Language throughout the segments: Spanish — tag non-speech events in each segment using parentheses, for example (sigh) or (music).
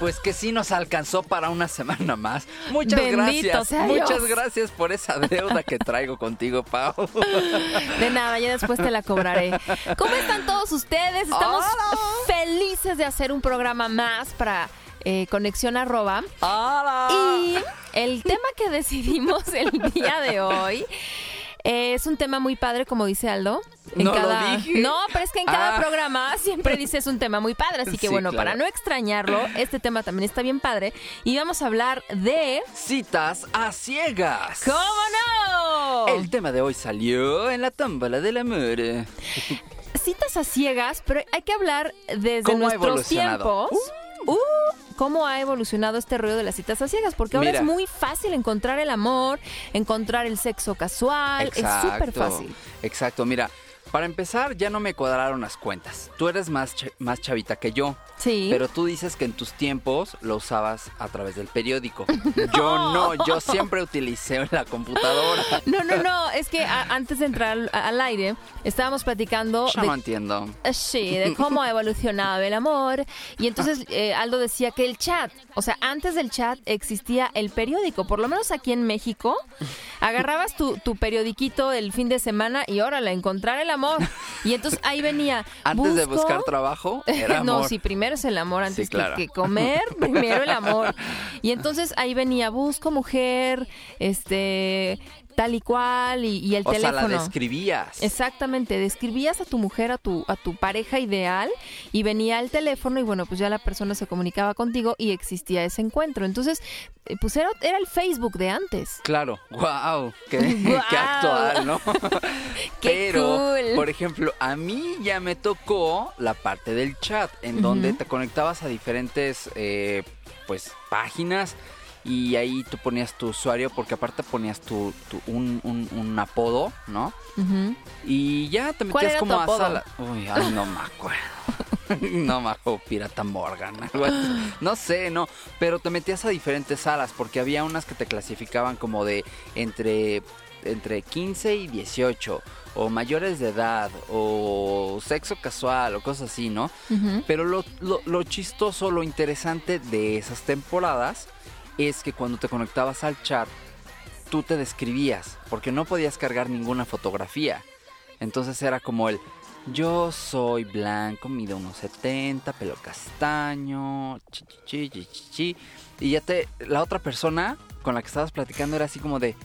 Pues que sí nos alcanzó para una semana más. Muchas Bendito gracias. Muchas Dios. gracias por esa deuda que traigo contigo, Pau. De nada, ya después te la cobraré. ¿Cómo están todos ustedes? Estamos Hola. felices de hacer un programa más para eh, Conexión Arroba. ¡Hola! Y el tema que decidimos el día de hoy eh, es un tema muy padre, como dice Aldo. No lo dije. No, pero es que en cada Ah. programa siempre dices un tema muy padre. Así que Sí, bueno, claro. para no extrañarlo, este tema también está bien padre. Y vamos a hablar de. Citas a ciegas. ¿Cómo no? El tema de hoy salió en la tómbola del amor. citas a ciegas, pero hay que hablar desde ¿Cómo ha nuestros evolucionado? tiempos. Uh, cómo ha evolucionado este ruido de las citas a ciegas, porque ahora Mira. es muy fácil encontrar el amor, encontrar el sexo casual, es súper fácil. Exacto, mira. Para empezar, ya no me cuadraron las cuentas. Tú eres más, ch- más chavita que yo. Sí. Pero tú dices que en tus tiempos lo usabas a través del periódico. (laughs) Yo no, yo siempre utilicé la computadora. No, no, no, es que antes de entrar al, aire estábamos platicando Ya no entiendo. Eh, Sí, de cómo ha evolucionado el amor. Y entonces (laughs) eh, Aldo decía que el chat, o sea, antes del chat existía el periódico, por lo menos aquí en México. Agarrabas tu, tu periodiquito el fin de semana y órale, encontrar el amor. Y entonces ahí venía. Antes de buscar trabajo, era (laughs) no, amor. sí, primero es el amor antes Sí, que- que, comer, (laughs) primero el amor. Y entonces ahí venía, busco mujer, este, tal y cual, y, y el o sea, teléfono. la describías. Exactamente, describías a tu mujer, a tu, a tu pareja ideal y venía el teléfono y bueno, pues ya la persona se comunicaba contigo y existía ese encuentro. Entonces, eh, pues era, era el Facebook de antes. Claro, wow, qué, (laughs) actual, ¿no? (laughs) (laughs) Qué Pero, cool. por ejemplo, a mí ya me tocó la parte del chat, en donde te conectabas a diferentes, eh, pues, páginas y ahí tú ponías tu usuario, porque aparte ponías tu, tu- un, un- un apodo, ¿no? Y ya te ¿Cuál metías como a sala. Uy, ay, no me acuerdo. (laughs) no me acuerdo, Pirata Morgan. No sé, no. Pero te metías a diferentes salas porque había unas que te clasificaban como de entre, entre 15 y 18. O mayores de edad. O sexo casual. O cosas así, ¿no? Pero lo, lo- lo chistoso, lo interesante de esas temporadas es que cuando te conectabas al chat, tú te describías, porque no podías cargar ninguna fotografía. Entonces era como el, yo soy blanco, mido unos 70, pelo castaño, chi, chi, chi, chi, chi, chi. Y ya te, la otra persona con la que estabas platicando era así como de,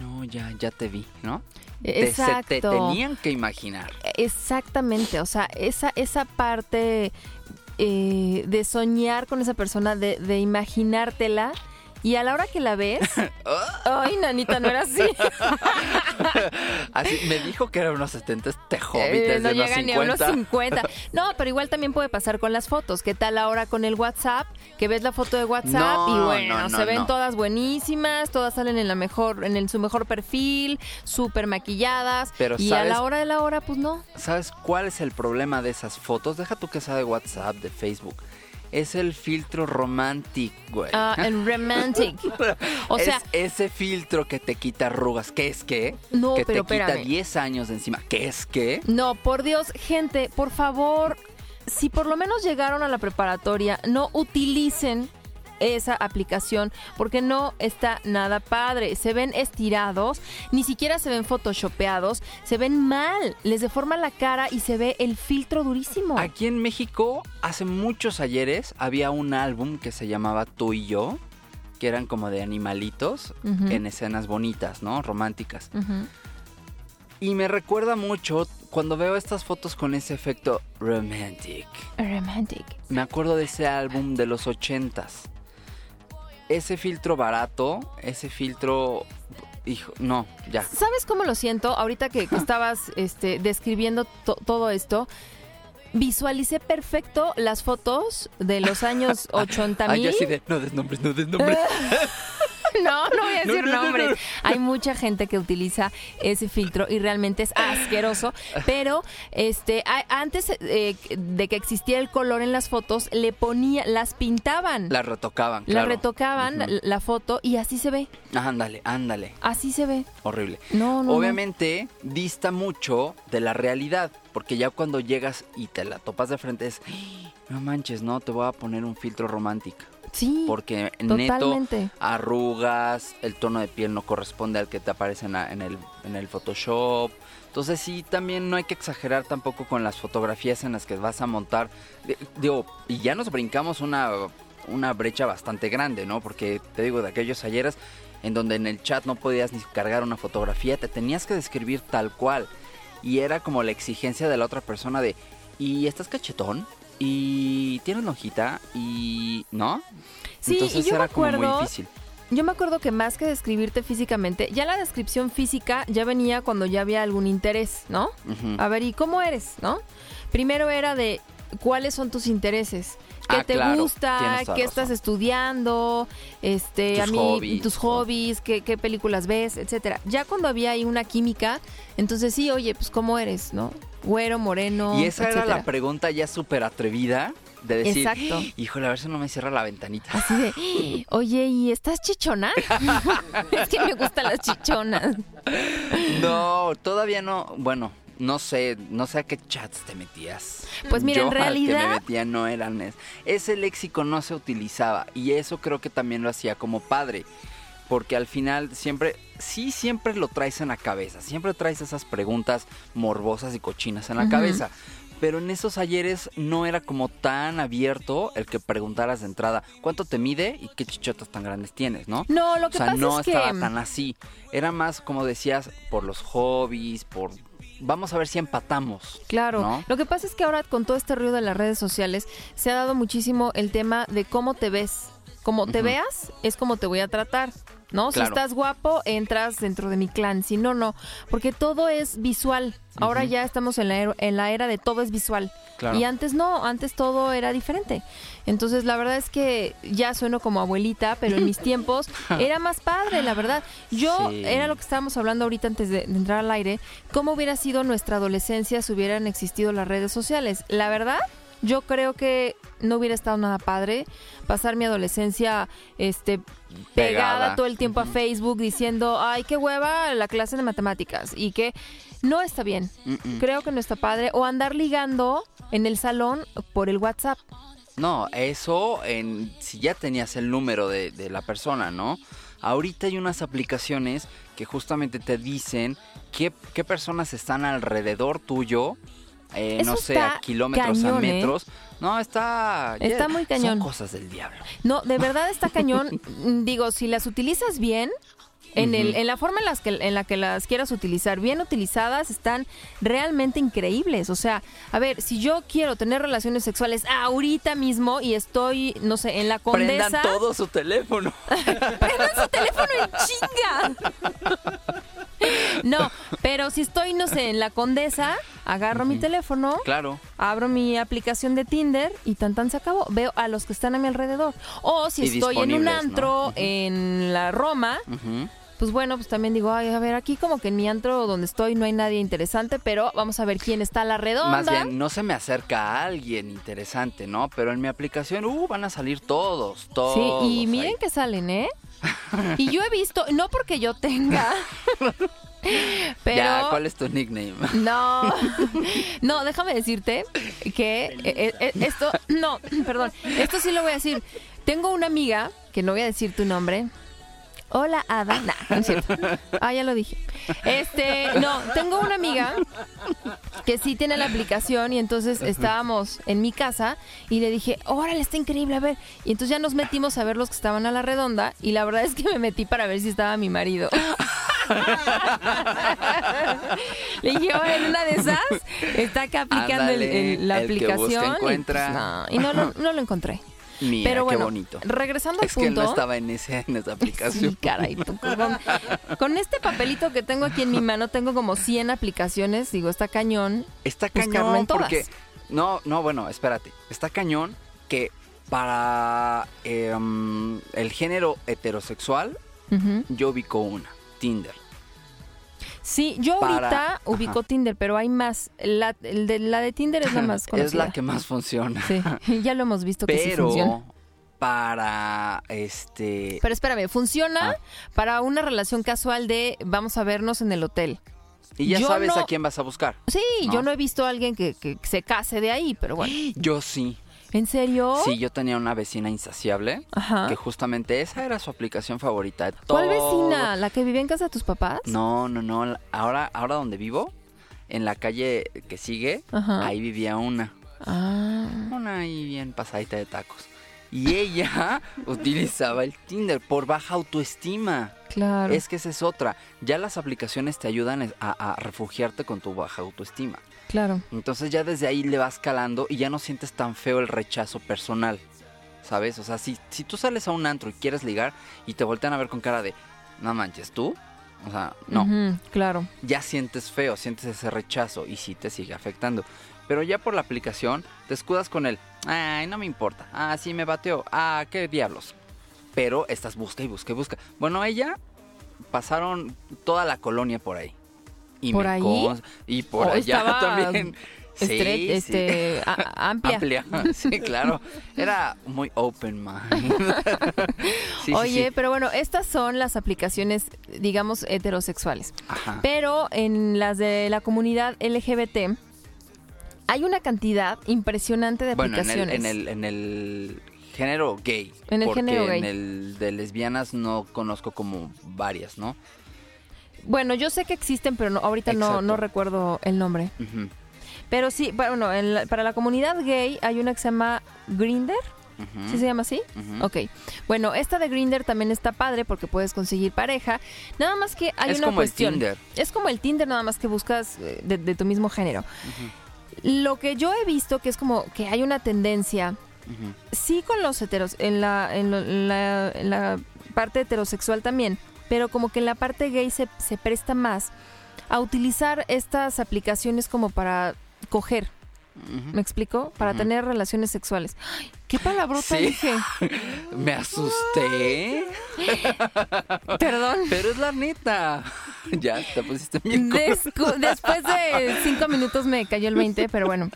no, ya, ya te vi, ¿no? Te- se Exacto. te tenían que imaginar. Exactamente, o sea, esa, esa parte eh, de soñar con esa persona, de, de imaginártela. Y a la hora que la ves, (laughs) ay, nanita, no era así. (laughs) Así, me dijo que era unos 70 este hobbit Eh, no llega ni a unos 50. 50. (laughs) No, pero igual también puede pasar con las fotos. ¿Qué tal ahora con el WhatsApp? Que ves la foto de WhatsApp No, y bueno, no, no, se ven todas buenísimas, todas salen en la mejor, en el- su mejor perfil, súper maquilladas. Pero, y a ¿sabes? la hora de la hora, pues no. ¿Sabes cuál es el problema de esas fotos? Deja tú que sea de WhatsApp, de Facebook. Es el filtro romantic, güey. Ah, el romantic. O es sea, ese filtro que te quita arrugas. ¿Qué es qué? No, que pero te quita espérame. 10 años de encima. ¿Qué es qué? No, por Dios, gente, por favor, si por lo menos llegaron a la preparatoria, no utilicen esa aplicación porque no está nada padre. Se ven estirados, ni siquiera se ven photoshopeados, se ven mal, les deforma la cara y se ve el filtro durísimo. Aquí en México, hace muchos ayeres, había un álbum que se llamaba Tú y yo, que eran como de animalitos en escenas bonitas, ¿no? Románticas. Y me recuerda mucho cuando veo estas fotos con ese efecto romantic. Romantic. Me acuerdo de ese álbum de los ochentas. Ese filtro barato, ese filtro... Hijo, no, ya. ¿Sabes cómo lo siento? Ahorita que, que (laughs) estabas este, describiendo to- todo esto, visualicé perfecto las fotos de los años 80 Ay, mil. yo así de, no des nombres, no des nombres. (laughs) (laughs) No, no voy a decir no, no, nombres. no. Hay mucha gente que utiliza ese filtro y realmente es asqueroso. Pero este, antes eh, de que existiera el color en las fotos, le ponía, las pintaban, La retocaban, la claro. retocaban la foto y así se ve. Ándale, ándale. Así se ve. Horrible. No, no. Obviamente dista mucho de la realidad, porque ya cuando llegas y te la topas de frente es, "Ay, no manches, no, te voy a poner un filtro romántico, Sí. porque neto arrugas, el tono de piel no corresponde al que te aparece en, la- en el, en el Photoshop. Entonces sí, también no hay que exagerar tampoco con las fotografías en las que vas a montar. Di- Digo, y ya nos brincamos una, una brecha bastante grande, ¿no? Porque te digo, de aquellos ayeres en donde en el chat no podías ni cargar una fotografía, te tenías que describir tal cual. Y era como la exigencia de la otra persona de, ¿y estás cachetón? ¿Y tienes hojita? ¿Y no? Sí, y Entonces yo me era como muy acuerdo- difícil. Yo me acuerdo que más que describirte físicamente, ya la descripción física ya venía cuando ya había algún interés, ¿no? A ver, ¿y cómo eres, no? Primero era de cuáles son tus intereses, qué Ah, te claro, gusta, qué estás estudiando, este, Tus a mí hobbies, tus ¿no? hobbies, qué, qué películas ves, etcétera. Ya cuando había ahí una química, entonces sí, oye, pues cómo eres, ¿no? Güero, moreno, Y esa era etcétera. la pregunta ya súper atrevida de decir, Exacto. híjole, a ver si no me cierra la ventanita. (laughs) Así de, (gasps) oye, ¿y estás chichona? (laughs) es que me gustan las chichonas. (laughs) No, todavía no, bueno, no sé, no sé a qué chats te metías. Pues mira, Yo en al que realidad- me metía no eran es- ese léxico no se utilizaba y eso creo que también lo hacía como padre. Porque al final siempre, sí siempre lo traes en la cabeza, siempre traes esas preguntas morbosas y cochinas en la cabeza. Pero en esos ayeres no era como tan abierto el que preguntaras de entrada cuánto te mide y qué chichotas tan grandes tienes, ¿no? No, lo que o sea, pasa no es que... estaba tan así. Era más, como decías, por los hobbies, por... Vamos a ver si empatamos. Claro, ¿no? lo que pasa es que ahora con todo este ruido de las redes sociales se ha dado muchísimo el tema de cómo te ves. Como te veas, es como te voy a tratar, ¿no? Si estás guapo, entras dentro de mi clan. Si no, no. Porque todo es visual. Ahora ya estamos en la, era, en la era de todo es visual. Claro. Y antes no, antes todo era diferente. Entonces la verdad es que ya sueno como abuelita, pero en mis (laughs) tiempos era más padre, la verdad. Yo, Sí. era lo que estábamos hablando ahorita antes de, de entrar al aire, cómo hubiera sido nuestra adolescencia si hubieran existido las redes sociales. La verdad, yo creo que no hubiera estado nada padre pasar mi adolescencia este pegada, Pegada. todo el tiempo a. Facebook diciendo, ay, qué hueva la clase de matemáticas y que no está bien. Creo que no está padre. O andar ligando en el salón por el WhatsApp. No, eso en, si ya tenías el número de, de la persona, ¿no? Ahorita hay unas aplicaciones que justamente te dicen qué, qué personas están alrededor tuyo, eh, no sé, a kilómetros, a ¿eh? metros. No, está... Está muy cañón. Son cosas del diablo. No, de verdad está cañón. (laughs) Mm, Digo, si las utilizas bien, en, el, en la forma en, las que, en la que las quieras utilizar, bien utilizadas, están realmente increíbles. O sea, a ver, si yo quiero tener relaciones sexuales ahorita mismo y estoy, no sé, en la condesa... Prendan todo su teléfono. (laughs) ¡Prendan su teléfono en chinga! (laughs) No, pero si estoy, no sé, en la condesa, agarro mi teléfono, claro. abro mi aplicación de Tinder y tan tan se acabó. Veo a los que están a mi alrededor. O si Y estoy en un antro en la Roma, Ujú. pues bueno, pues también digo, ay, a ver, aquí como que en mi antro donde estoy no hay nadie interesante, pero vamos a ver quién está a la redonda. Más bien, no se me acerca a alguien interesante, ¿no? Pero en mi aplicación, uh, van a salir todos, todos. Sí, y miren ahí. que salen, ¿eh? Y yo he visto, no porque yo tenga, (laughs) (laughs) pero... Ya, ¿cuál es tu nickname? (laughs) No, (laughs) no, déjame decirte que eh, eh, esto, no, (clears throat) perdón, esto sí lo voy a decir. Tengo una amiga, que no voy a decir tu nombre. Hola, Ada. Nah, no es cierto. Ah, ya lo dije. Este, no, tengo una amiga que sí tiene la aplicación y entonces estábamos en mi casa y le dije, órale, está increíble, a ver. Y entonces ya nos metimos a ver los que estaban a la redonda y la verdad es que me metí para ver si estaba mi marido. Le dije, "Oh, en una de esas está acá aplicando el- Ándale, el- la el que busca, aplicación. y, encuentra. pues, no, y no, lo- no lo encontré. (laughs) Mira, Pero qué bonito. regresando al Es que él punto. no estaba en, ese, en esa (laughs) aplicación. Sí, caray, tú, con, con este papelito que tengo aquí en mi mano, tengo como 100 aplicaciones. Digo, está cañón. Está buscarlo en cañón todas. porque... No, no, bueno, espérate. Está cañón que para em, el género heterosexual Ujú. yo ubico una, Tinder. Sí, yo Para- ahorita ubico Ajá. Tinder, pero hay más. La, el de, la de Tinder es la más conocida. (laughs) es la que más funciona. Sí, ya lo hemos visto que sí funciona. Pero para este... Pero espérame, funciona Ah. para una relación casual de vamos a vernos en el hotel. y ya yo sabes no- a quién vas a buscar. Sí, No. yo no he visto a alguien que, que se case de ahí, pero bueno. Yo sí. ¿En serio? Sí, yo tenía una vecina insaciable Ajá. que justamente esa era su aplicación favorita. de ¿Cuál todo. vecina? ¿La que vivía en casa de tus papás? No, no, no. Ahora, ahora donde vivo, en la calle que sigue, Ajá. ahí vivía una. Ah. Una ahí bien pasadita de tacos. Y ella (laughs) utilizaba el Tinder por baja autoestima. Claro. Es que esa es otra. Ya las aplicaciones te ayudan a, a refugiarte con tu baja autoestima. Claro. Entonces ya desde ahí le vas calando y ya no sientes tan feo el rechazo personal. ¿Sabes? O sea, si, si tú sales a un antro y quieres ligar y te voltean a ver con cara de, no manches, tú. O sea, no. Claro. Ya sientes feo, sientes ese rechazo y sí te sigue afectando. Pero ya por la aplicación te escudas con el, ay, no me importa. Ah, sí me bateó. Ah, qué diablos. Pero estás busca y busca y busca. Bueno, ella pasaron toda la colonia por ahí. Y ¿Por me ahí? Y por Oh, allá también. (laughs) Sí, Estre- sí. este, a- amplia. Amplia, (laughs) sí, claro. Era muy open mind. (laughs) Sí, Oye, pero bueno, estas son las aplicaciones, digamos, heterosexuales. Ajá. Pero en las de la comunidad LGBT hay una cantidad impresionante de Bueno, en el, aplicaciones. en, el, en el género gay. En el porque género gay. en el de lesbianas no conozco como varias, ¿no? Bueno, yo sé que existen, pero no, ahorita no, no recuerdo el nombre. Pero sí, bueno, en la- para la comunidad gay hay una que se llama Grinder. ¿Sí se llama así? ujú. Ok. Bueno, esta de Grinder también está padre porque puedes conseguir pareja. Nada más que hay es una como cuestión. el Tinder. Es como el Tinder, nada más que buscas eh, de, de tu mismo género. Lo que yo he visto que es como que hay una tendencia, sí con los heteros, en la, en lo- en la, en la parte heterosexual también, pero como que en la parte gay se, se presta más a utilizar estas aplicaciones como para coger. ¿me explico? Para tener relaciones sexuales. Ay, ¿Qué palabrota Sí. dije? (laughs) Me asusté. (laughs) Perdón. Pero es la neta. (laughs) Ya te pusiste bien. después de cinco minutos me cayó el 20, pero bueno.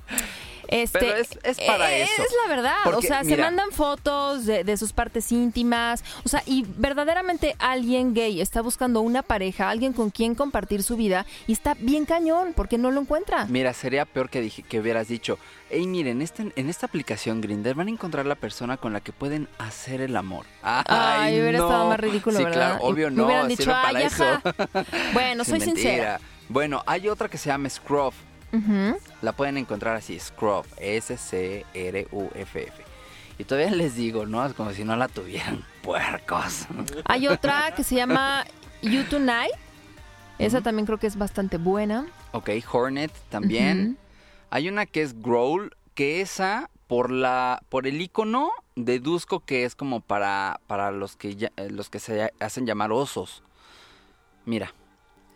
Este, Pero es- es para eh, eso. Es la verdad. o sea, se mandan fotos de, de sus partes íntimas. O sea, y verdaderamente alguien gay está buscando una pareja, alguien con quien compartir su vida y está bien cañón porque no lo encuentra. Mira, sería peor que, dije, que hubieras dicho, hey, miren, este, en esta aplicación Grinder van a encontrar la persona con la que pueden hacer el amor. Ay, Ay, hubiera no. estado más ridículo, sí, ¿verdad? claro, obvio Y no, me hubieran dicho, para. (laughs) Bueno, Sí, soy mentira. sincera. Bueno, hay otra que se llama Scruff. La pueden encontrar así, Scruff, S-C-R-U-F-F. Y todavía les digo, ¿no? Es como si no la tuvieran, (laughs) puercos. Hay (laughs) otra que se llama You Tonight. Esa también creo que es bastante buena. ok, Hornet también. Hay una que es Growl, que esa, por la por el icono, deduzco que es como para, para los, que ya- eh, los que se hacen llamar osos. Mira,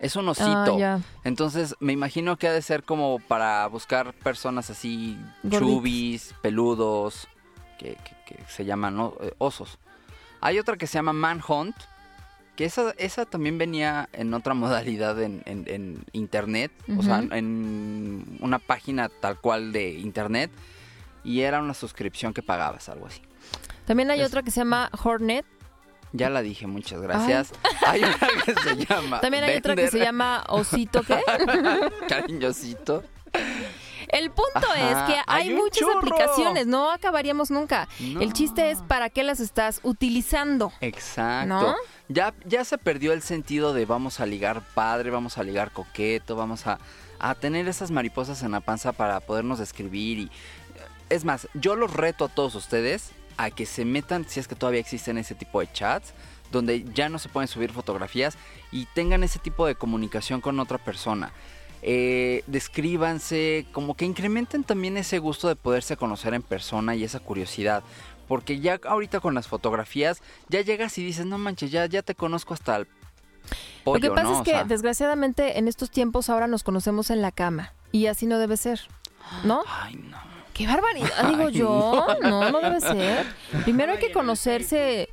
es un osito. Ah, ya. Entonces me imagino que ha de ser como para buscar personas así chubis, peludos, que, que- que se llaman ¿no? Eh, osos. Hay otra que se llama Manhunt, que esa, esa también venía en otra (laughs) modalidad en, en- en internet, o sea, en una página tal cual de internet, y era una suscripción que pagabas, algo así. También hay Es- otra que se llama Hornet. Ya la dije, muchas gracias. Hay una que se llama... También hay otra que se llama Osito, ¿qué? (laughs) Cariñosito. El punto Ajá, es que hay, muchas aplicaciones, no acabaríamos nunca. No. El chiste es para qué las estás utilizando. Exacto. ¿No? Ya, ya se perdió el sentido de vamos a ligar padre, vamos a ligar coqueto, vamos a, a tener esas mariposas en la panza para podernos describir. Y, es más, yo los reto a todos ustedes a que se metan, si es que todavía existen ese tipo de chats, donde ya no se pueden subir fotografías y tengan ese tipo de comunicación con otra persona. Eh, descríbanse, como que incrementen también ese gusto de poderse conocer en persona y esa curiosidad. Porque ya ahorita con las fotografías, ya llegas y dices, no manches, ya, ya te conozco hasta el pollo, Lo que pasa ¿no? es O que sea, desgraciadamente en estos tiempos ahora nos conocemos en la cama y así no debe ser, ¿no? Ay, no. Qué barbaridad, digo Ay, yo. No, no debe ser. Primero hay que conocerse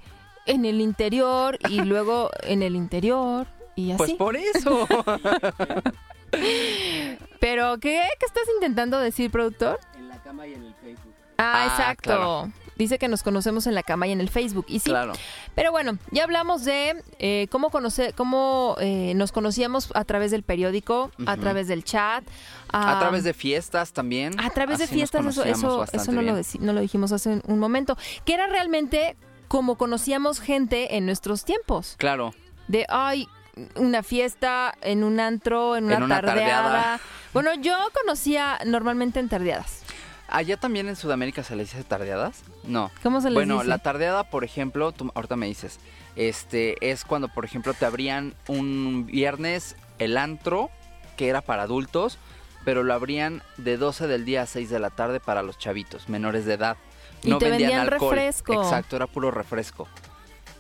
en el interior y luego en el interior y así. Pues por eso. (laughs) Pero ¿qué? ¿Qué estás intentando decir, productor? En la cama y en el Facebook. Ah, Ah, exacto. claro. Dice que nos conocemos en la cama y en el Facebook. Y sí, Claro. Pero bueno, ya hablamos de eh, cómo conocer, cómo eh, nos conocíamos a través del periódico, a través del chat, A través de fiestas también. a través de Así fiestas, eso, eso, eso no, lo no lo dijimos hace un, un momento, que era realmente como conocíamos gente en nuestros tiempos, Claro. de ay una fiesta en un antro, en una, En una tardeada. tardeada. Bueno, yo conocía normalmente en tardeadas. ¿Allá también en Sudamérica se le dice tardeadas? No. ¿Cómo se les Bueno, dice? la tardeada, por ejemplo, tú ahorita me dices, este es cuando, por ejemplo, te abrían un viernes el antro, que era para adultos, pero lo abrían de 12 del día a 6 de la tarde para los chavitos, menores de edad. Y te vendían alcohol. refresco. Exacto, era puro refresco.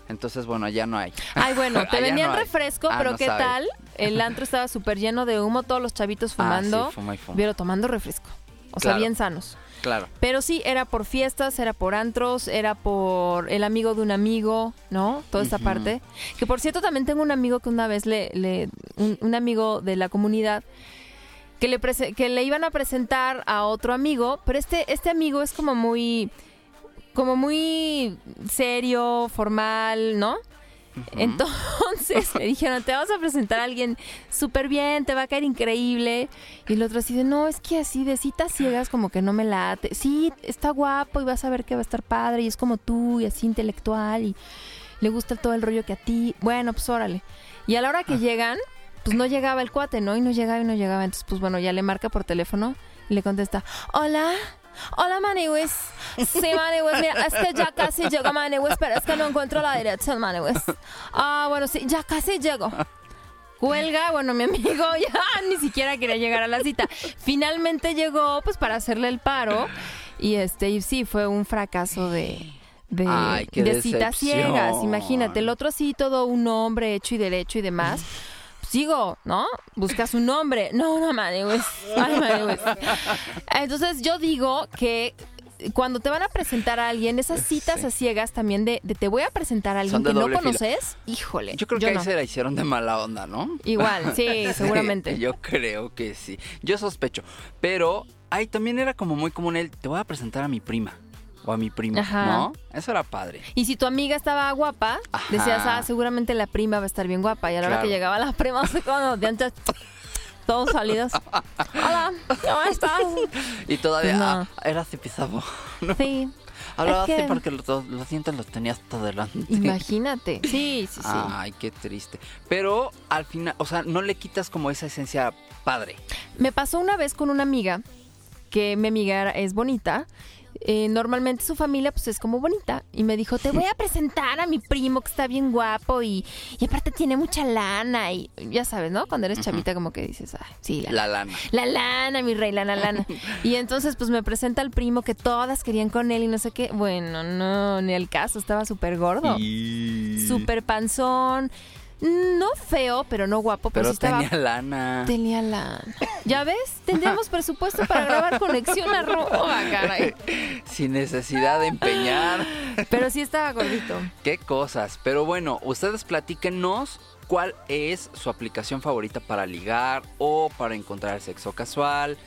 Entonces, bueno, ya no hay. Ay, bueno, (laughs) te vendían no refresco, Ah, pero no ¿qué sabe. tal? El (laughs) antro estaba súper lleno de humo, todos los chavitos fumando, Ah, sí, fuma y fuma. pero tomando refresco. O sea, bien sanos. Claro. Pero sí, era por fiestas, era por antros, era por el amigo de un amigo, ¿no? Toda esta parte. Que por cierto, también tengo un amigo que una vez le, le un, un amigo de la comunidad que le que le iban a presentar a otro amigo, pero este este amigo es como muy como muy serio, formal, ¿no? Entonces me dijeron, te vamos a presentar a alguien súper bien, te va a caer increíble. Y el otro así de, no, es que así de citas ciegas como que no me late. Sí, está guapo y vas a ver que va a estar padre y es como tú y así intelectual y le gusta todo el rollo que a ti. Bueno, pues órale. Y a la hora que llegan, pues no llegaba el cuate, ¿no? Y no llegaba y no llegaba. Entonces, pues bueno, ya le marca por teléfono y le contesta, hola. Hola Maniwis. Sí, Maniwis, mira, es que ya casi llego Maniwis, pero es que no encuentro la dirección Maniwis. Ah, bueno, sí, ya casi llego. Cuelga, bueno, mi amigo (laughs) ya ni siquiera quería llegar a la cita. Finalmente llegó, pues, para hacerle el paro. Y este, y sí, fue un fracaso de, de, Ay, de citas ciegas. Imagínate, el otro sí, todo un hombre hecho y derecho y demás. Sigo, ¿no? Buscas un nombre. No, no, Maniwis. Ay, Maniwis. Entonces yo digo que cuando te van a presentar a alguien, esas citas Sí. a ciegas también de, de te voy a presentar a alguien que no fila. conoces, híjole. Yo creo que ahí no. se la hicieron de mala onda, ¿no? Igual, sí, (laughs) seguramente. Yo creo que sí. Yo sospecho. Pero ahí también era como muy común el, te voy a presentar a mi prima. O a mi primo, Ajá. ¿no? Eso era padre. Y si tu amiga estaba guapa, Ajá. decías, ah, seguramente la prima va a estar bien guapa. Y a la hora que llegaba la prima, (laughs) así como los dientes todos salidos. Hola, ¿cómo estás? (laughs) Y todavía Pues no. ah, era así pisado. (laughs) Sí, Hablaba Es que- así porque los, los dientes los tenía hasta delante. imagínate. Sí, sí, sí. Ay, qué triste. Pero al final, o sea, no le quitas como esa esencia padre. Me pasó una vez con una amiga, que mi amiga es bonita. Eh, normalmente su familia pues es como bonita. Y me dijo te voy a presentar a mi primo que está bien guapo y, y aparte tiene mucha lana y ya sabes no cuando eres chavita como que dices Ay, sí la, La lana. la lana mi rey la la lana (laughs) y entonces pues me presenta al primo que todas querían con él y no sé qué. Bueno no ni el caso estaba súper gordo Y- súper panzón no feo pero no guapo pero, Pero sí estaba tenía lana. Tenía la... ¿Ya ves? Tendríamos presupuesto para grabar Conexión Arroba, caray. (laughs) Sin necesidad de empeñar. (laughs) Pero sí estaba gordito. Qué cosas. Pero bueno, ustedes platíquenos cuál es su aplicación favorita para ligar o para encontrar sexo casual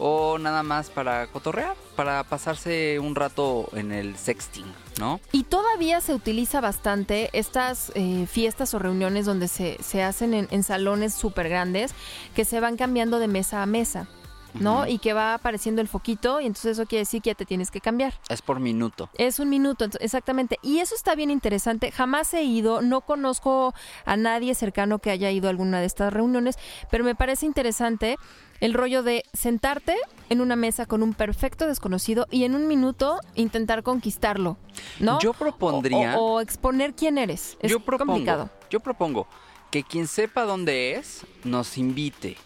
o nada más para cotorrear, para pasarse un rato en el sexting, ¿no? Y todavía se utiliza bastante estas eh, fiestas o reuniones donde se, se hacen en, en salones súper grandes que se van cambiando de mesa a mesa. ¿No? Y que va apareciendo el foquito y entonces eso quiere decir que ya te tienes que cambiar. Es por minuto. Es un minuto, ent- exactamente. Y eso está bien interesante. Jamás he ido, no conozco a nadie cercano que haya ido a alguna de estas reuniones, pero me parece interesante el rollo de sentarte en una mesa con un perfecto desconocido y en un minuto intentar conquistarlo, ¿no? Yo propondría- O, o exponer quién eres. Es yo propongo, complicado. yo propongo que quien sepa dónde es nos invite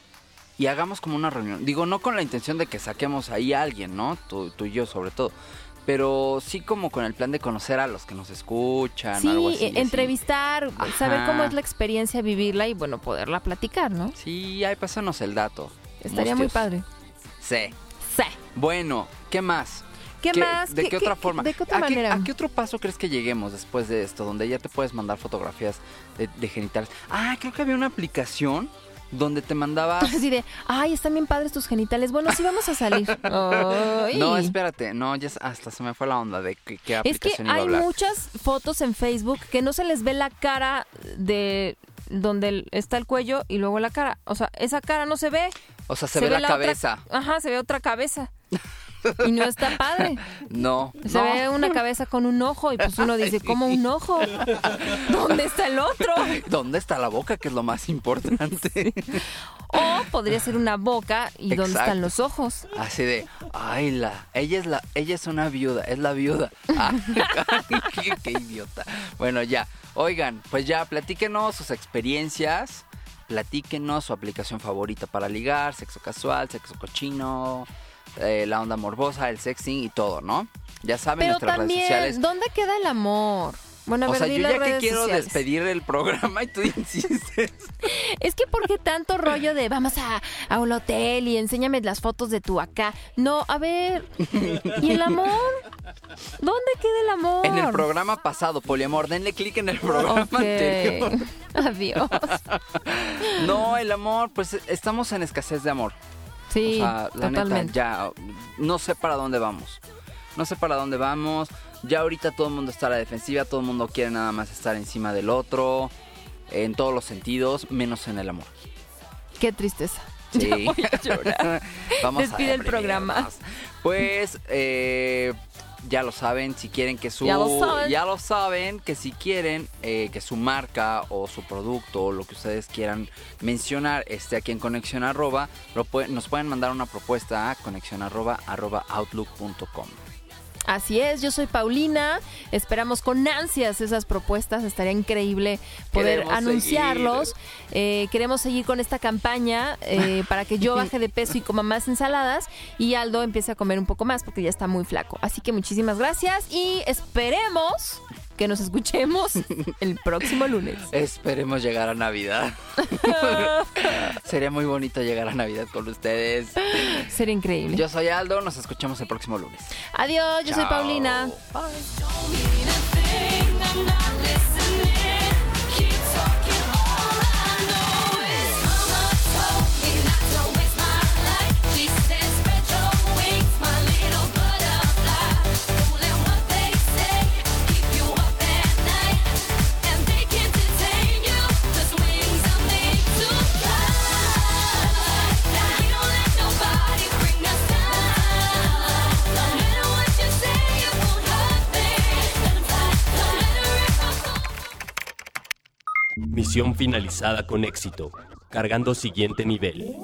y hagamos como una reunión. Digo, no con la intención de que saquemos ahí a alguien, ¿no? Tú, tú y yo sobre todo. Pero sí como con el plan de conocer a los que nos escuchan, Sí, algo así. e- así. entrevistar, saber cómo es la experiencia, vivirla y bueno, poderla platicar, ¿no? Sí, ahí pásanos el dato. Estaría muy padre. Sí. Sí. Bueno, ¿qué más? ¿Qué más? ¿De ¿Qué- qué, qué- otra forma? de qué otra ¿A manera? ¿A qué otro paso crees que lleguemos después de esto? Donde ya te puedes mandar fotografías de, de genitales. Ah, creo que había una aplicación donde te mandabas... (laughs) Así de, ay, están bien padres tus genitales. Bueno, sí vamos a salir. (laughs) Ay. No, espérate, no, ya hasta se me fue la onda de qué, qué Es que aplicación iba a hay hablar. muchas fotos en Facebook que no se les ve la cara de donde está el cuello y luego la cara. O sea, esa cara no se ve. O sea, se, ve, la, cabeza. ajá, se ve otra cabeza. (laughs) Y no está padre. No, Se no. ve una cabeza con un ojo y pues uno dice, ¿cómo un ojo? ¿Dónde está el otro? ¿Dónde está la boca? Que es lo más importante. O podría ser una boca y dónde están los ojos. Así de, ay, la, ella es la, ella es una viuda, es la viuda. (laughs) Ah, qué, qué idiota. Bueno, ya. Oigan, pues ya, platíquenos sus experiencias, platíquenos su aplicación favorita para ligar, sexo casual, sexo cochino, eh, la onda morbosa, el sexting y todo, ¿no? Ya saben Pero nuestras redes sociales. también, ¿dónde queda el amor? Bueno, a O ver, sea, yo ya que quiero sociales. despedir el programa y tú insistes. (laughs) Es que ¿por qué tanto rollo de vamos a, a un hotel y enséñame las fotos de tu acá? No, a ver, ¿y el amor? ¿Dónde queda el amor? En el programa pasado, Poliamor, denle clic en el programa anterior. (laughs) Adiós. (laughs) No, el amor, pues estamos en escasez de amor. Sí, o sea, la totalmente. neta, ya no sé para dónde vamos. No sé para dónde vamos. Ya ahorita todo el mundo está a la defensiva, todo el mundo quiere nada más estar encima del otro, en todos los sentidos, menos en el amor. Qué tristeza. Sí. (laughs) Ya voy a llorar. (laughs) Vamos Despide a el programa. Pues, eh, ya lo saben, si quieren que su... Ya lo saben. ya lo saben, que si quieren eh, que su marca o su producto o lo que ustedes quieran mencionar esté aquí en Conexión Arroba, lo pueden- nos pueden mandar una propuesta a conexión arroba, arroba outlook.com. Así es, yo soy Paulina. Esperamos con ansias esas propuestas. Estaría increíble poder Queremos anunciarlos. Eh, queremos seguir con esta campaña eh, para que yo baje de peso y coma más ensaladas y Aldo empiece a comer un poco más porque ya está muy flaco. Así que muchísimas gracias y esperemos que nos escuchemos (laughs) el próximo lunes. Esperemos llegar a Navidad. (laughs) Sería muy bonito llegar a Navidad con ustedes. Sería increíble. Yo soy Aldo, nos escuchamos el próximo lunes. Adiós, yo soy. Paulina. Finalizada con éxito. Cargando siguiente nivel.